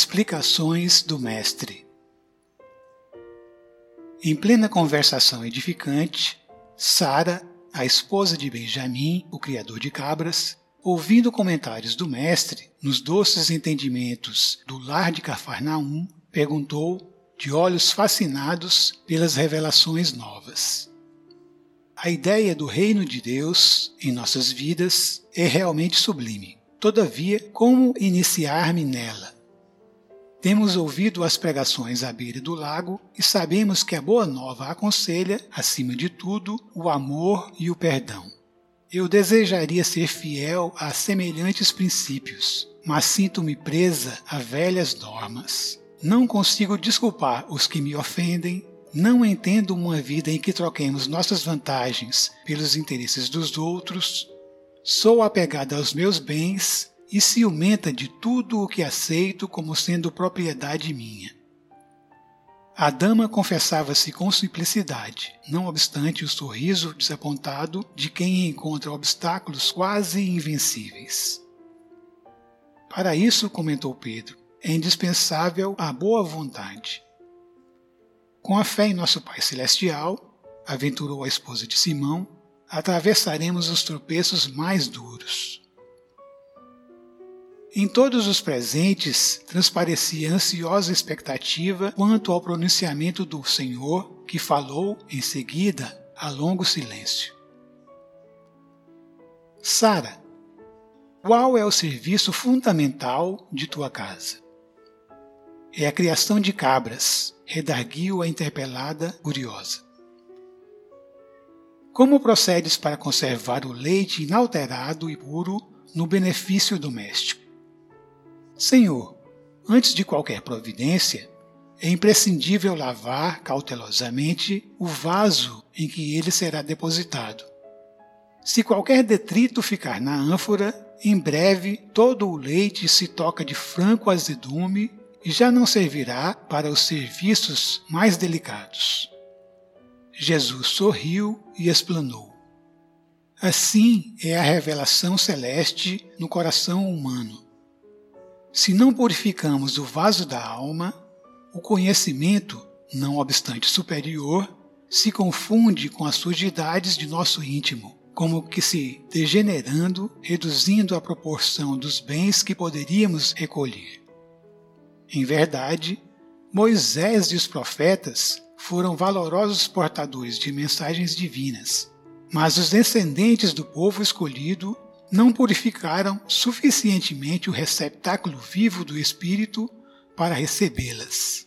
Explicações do Mestre Em plena conversação edificante, Sara, a esposa de Benjamim, o criador de cabras, ouvindo comentários do Mestre nos doces entendimentos do lar de Cafarnaum, perguntou, de olhos fascinados pelas revelações novas. A ideia do reino de Deus em nossas vidas é realmente sublime. Todavia, como iniciar-me nela? Temos ouvido as pregações à beira do lago e sabemos que a Boa Nova aconselha, acima de tudo, o amor e o perdão. Eu desejaria ser fiel a semelhantes princípios, mas sinto-me presa a velhas normas. Não consigo desculpar os que me ofendem, não entendo uma vida em que troquemos nossas vantagens pelos interesses dos outros. Sou apegada aos meus bens e ciumenta de tudo o que aceito como sendo propriedade minha. A dama confessava-se com simplicidade, não obstante o sorriso desapontado de quem encontra obstáculos quase invencíveis. Para isso, comentou Pedro, é indispensável a boa vontade. Com a fé em nosso Pai Celestial, aventurou a esposa de Simão, atravessaremos os tropeços mais duros. Em todos os presentes transparecia ansiosa expectativa quanto ao pronunciamento do Senhor, que falou em seguida a longo silêncio. Sara, qual é o serviço fundamental de tua casa? É a criação de cabras, redarguiu a interpelada curiosa. Como procedes para conservar o leite inalterado e puro no benefício doméstico? Senhor, antes de qualquer providência, é imprescindível lavar cautelosamente o vaso em que ele será depositado. Se qualquer detrito ficar na ânfora, em breve todo o leite se toca de franco azedume e já não servirá para os serviços mais delicados. Jesus sorriu e explanou. Assim é a revelação celeste no coração humano. Se não purificamos o vaso da alma, o conhecimento, não obstante superior, se confunde com as sujidades de nosso íntimo, como que se degenerando, reduzindo a proporção dos bens que poderíamos recolher. Em verdade, Moisés e os profetas foram valorosos portadores de mensagens divinas, mas os descendentes do povo escolhido não purificaram suficientemente o receptáculo vivo do Espírito para recebê-las.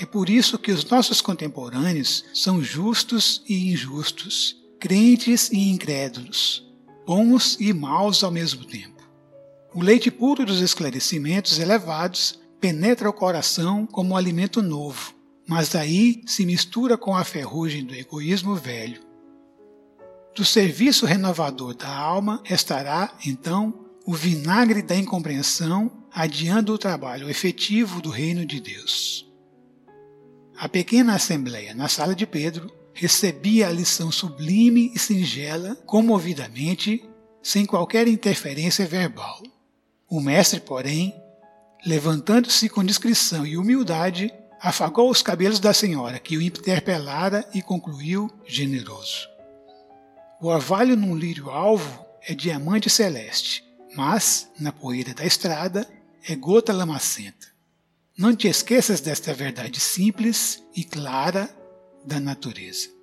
É por isso que os nossos contemporâneos são justos e injustos, crentes e incrédulos, bons e maus ao mesmo tempo. O leite puro dos esclarecimentos elevados penetra o coração como um alimento novo, mas daí se mistura com a ferrugem do egoísmo velho. Do serviço renovador da alma restará, então, o vinagre da incompreensão, adiando o trabalho efetivo do reino de Deus. A pequena assembleia na sala de Pedro recebia a lição sublime e singela, comovidamente, sem qualquer interferência verbal. O mestre, porém, levantando-se com discrição e humildade, afagou os cabelos da senhora, que o interpelara e concluiu generoso. O orvalho num lírio alvo é diamante celeste, mas, na poeira da estrada, é gota lamacenta. Não te esqueças desta verdade simples e clara da natureza.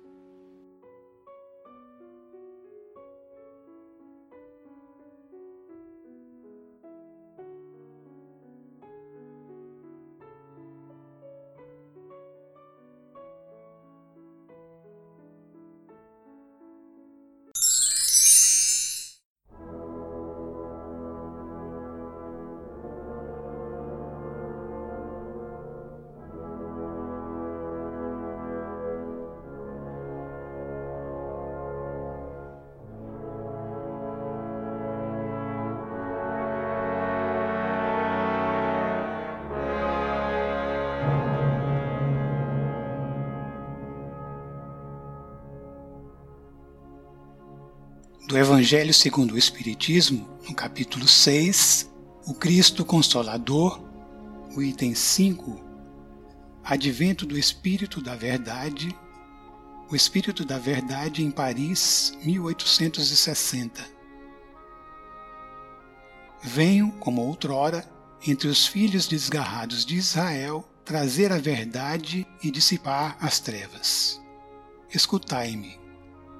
Do Evangelho segundo o Espiritismo, no capítulo 6, o Cristo Consolador, o item 5, Advento do Espírito da Verdade, o Espírito da Verdade em Paris, 1860. Venho, como outrora, entre os filhos desgarrados de Israel, trazer a verdade e dissipar as trevas. Escutai-me.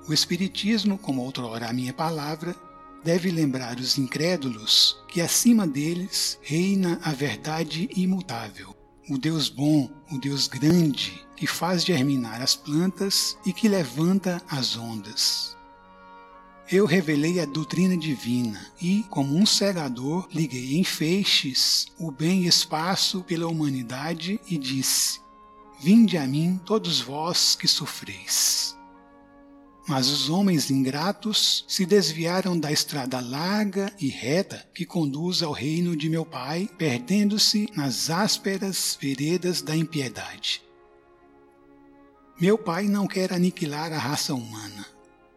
O Espiritismo, como outrora a minha palavra, deve lembrar os incrédulos que acima deles reina a verdade imutável, o Deus bom, o Deus grande, que faz germinar as plantas e que levanta as ondas. Eu revelei a doutrina divina e, como um segador, liguei em feixes o bem espaço pela humanidade e disse: Vinde a mim, todos vós que sofreis. Mas os homens ingratos se desviaram da estrada larga e reta que conduz ao reino de meu Pai, perdendo-se nas ásperas veredas da impiedade. Meu Pai não quer aniquilar a raça humana.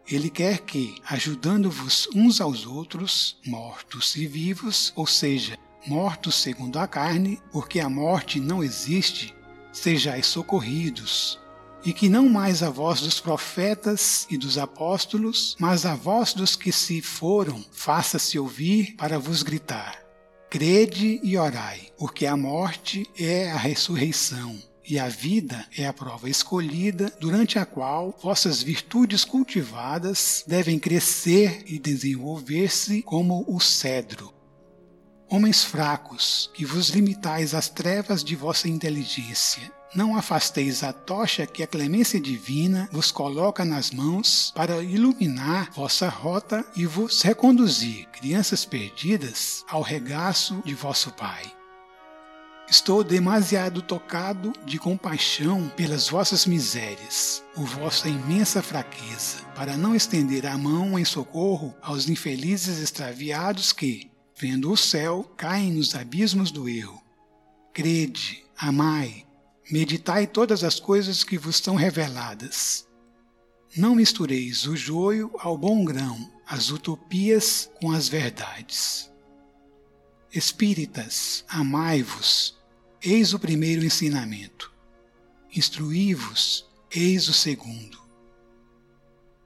Ele quer que, ajudando-vos uns aos outros, mortos e vivos, ou seja, mortos segundo a carne, porque a morte não existe, sejais socorridos, e que não mais a voz dos profetas e dos apóstolos, mas a voz dos que se foram, faça-se ouvir para vos gritar: Crede e orai, porque a morte é a ressurreição. E a vida é a prova escolhida, durante a qual vossas virtudes cultivadas devem crescer e desenvolver-se como o cedro, Homens fracos, que vos limitais às trevas de vossa inteligência, não afasteis a tocha que a clemência divina vos coloca nas mãos para iluminar vossa rota e vos reconduzir, crianças perdidas, ao regaço de vosso Pai. Estou demasiado tocado de compaixão pelas vossas misérias, por vossa imensa fraqueza, para não estender a mão em socorro aos infelizes extraviados que, vendo o céu, caem nos abismos do erro. Crede, amai, meditai todas as coisas que vos são reveladas. Não mistureis o joio ao bom grão, as utopias com as verdades. Espíritas, amai-vos, eis o primeiro ensinamento. Instruí-vos, eis o segundo.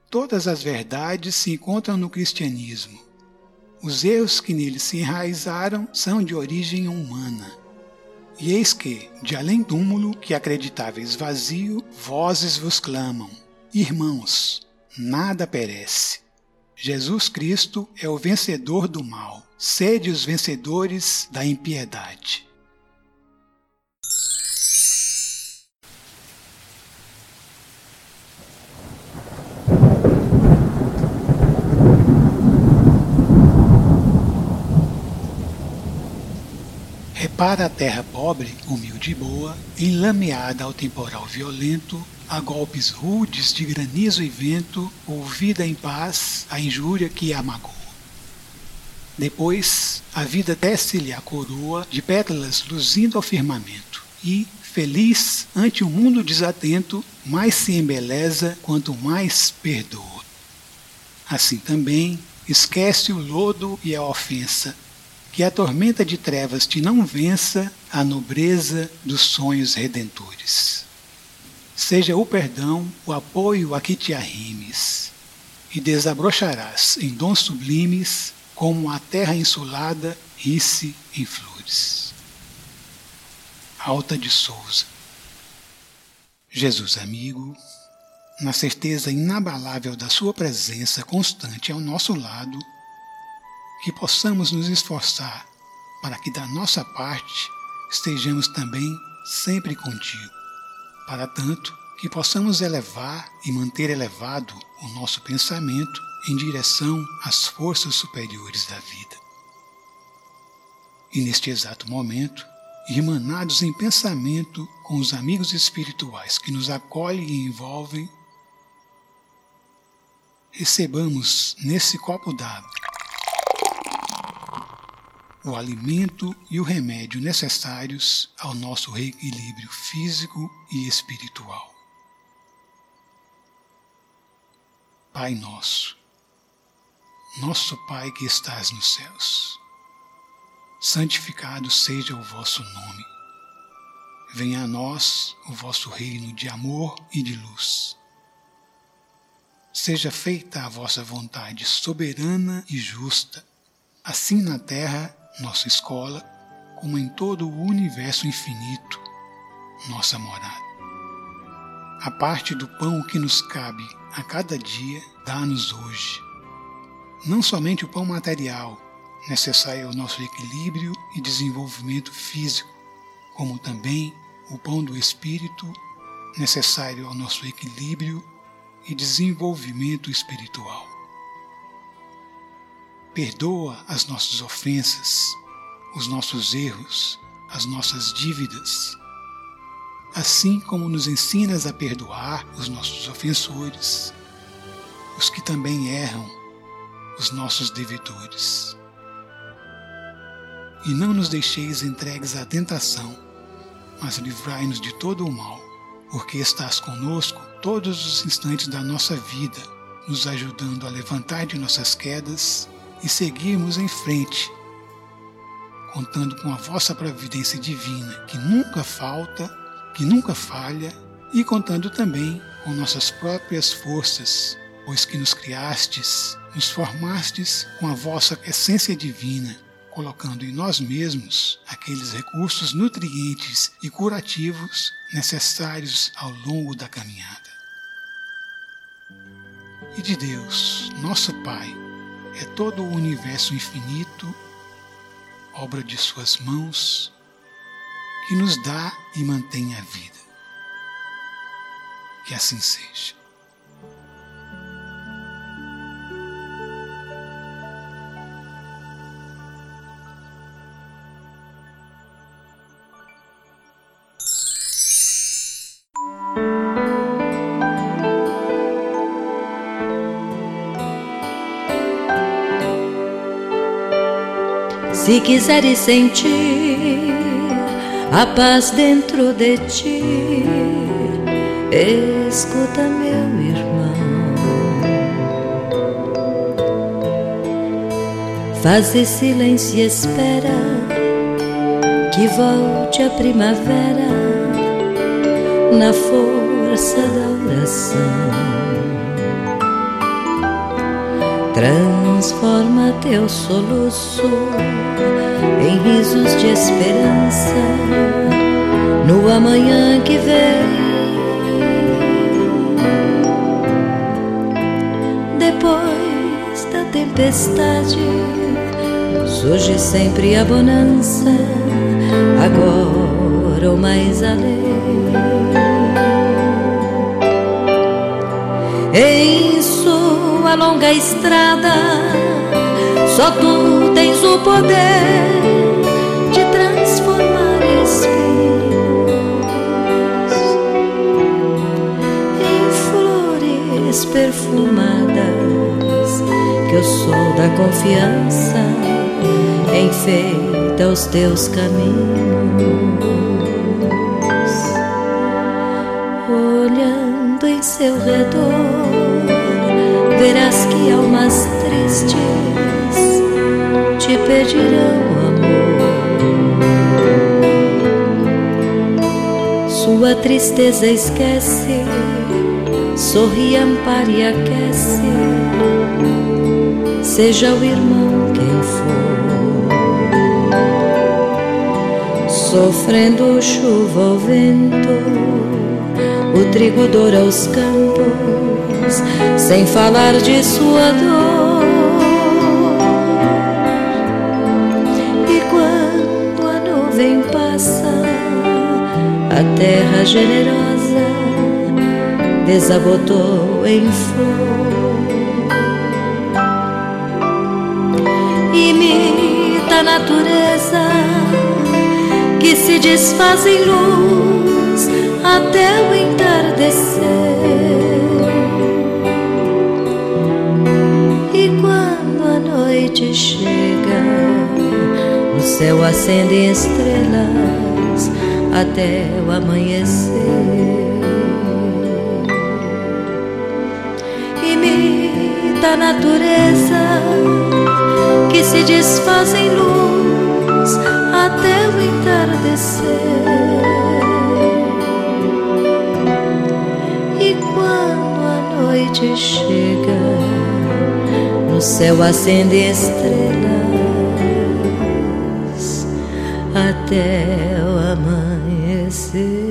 Todas as verdades se encontram no cristianismo. Os erros que nele se enraizaram são de origem humana e eis que, de além túmulo, que acreditáveis vazio, vozes vos clamam: Irmãos, nada perece. Jesus Cristo é o vencedor do mal. Sede os vencedores da impiedade. Para a terra pobre, humilde e boa, enlameada ao temporal violento, a golpes rudes de granizo e vento, ouvida em paz a injúria que a. Depois, a vida desce-lhe a coroa de pétalas luzindo ao firmamento, e, feliz ante o mundo desatento, mais se embeleza quanto mais perdoa. Assim também, esquece o lodo e a ofensa, que a tormenta de trevas te não vença a nobreza dos sonhos redentores. Seja o perdão o apoio a que te arrimes, e desabrocharás em dons sublimes como a terra insulada ri-se em flores. Alta de Souza Jesus amigo, na certeza inabalável da Sua presença constante ao nosso lado, que possamos nos esforçar para que da nossa parte estejamos também sempre contigo. Para tanto, que possamos elevar e manter elevado o nosso pensamento em direção às forças superiores da vida. E neste exato momento, irmanados em pensamento com os amigos espirituais que nos acolhem e envolvem, recebamos nesse copo d'água o alimento e o remédio necessários ao nosso reequilíbrio físico e espiritual. Pai nosso, Nosso Pai que estás nos céus, santificado seja o vosso nome. Venha a nós o vosso reino de amor e de luz. Seja feita a vossa vontade soberana e justa, assim na terra, nossa escola, como em todo o universo infinito, nossa morada. A parte do pão que nos cabe a cada dia, dá-nos hoje não somente o pão material, necessário ao nosso equilíbrio e desenvolvimento físico, como também o pão do espírito, necessário ao nosso equilíbrio e desenvolvimento espiritual. Perdoa as nossas ofensas, os nossos erros, as nossas dívidas, assim como nos ensinas a perdoar os nossos ofensores, os que também erram os nossos devedores. E não nos deixeis entregues à tentação, mas livrai-nos de todo o mal, porque estás conosco todos os instantes da nossa vida, nos ajudando a levantar de nossas quedas e seguirmos em frente, contando com a vossa providência divina, que nunca falta, que nunca falha, e contando também com nossas próprias forças, pois que nos criastes nos formastes com a vossa essência divina, colocando em nós mesmos aqueles recursos nutrientes e curativos necessários ao longo da caminhada. E de Deus, nosso Pai, é todo o universo infinito, obra de Suas mãos, que nos dá e mantém a vida. Que assim seja. Se quiseres sentir a paz dentro de ti, escuta, meu irmão. Faze silêncio e espera que volte a primavera na força da oração. Transforma teu soluço em risos de esperança no amanhã que vem. Depois da tempestade surge sempre a bonança, agora ou mais além. Em sua longa estrada, só tu tens o poder de transformar espinhos em flores perfumadas que o sol da confiança enfeita os teus caminhos. Olhando em seu redor verás que almas tristes te pedirão amor. Sua tristeza esquece, sorri, ampare e aquece, seja o irmão quem for. Sofrendo chuva ou vento, o trigo doura os campos, sem falar de sua dor. E quando a nuvem passa, a terra generosa desabotou em flor. Imita a natureza que se desfaz em luz até o entardecer. E quando a noite chega, o céu acende estrelas até o amanhecer. Imita da natureza que se desfaz em luz até o entardecer. Céu acende estrelas até o amanhecer.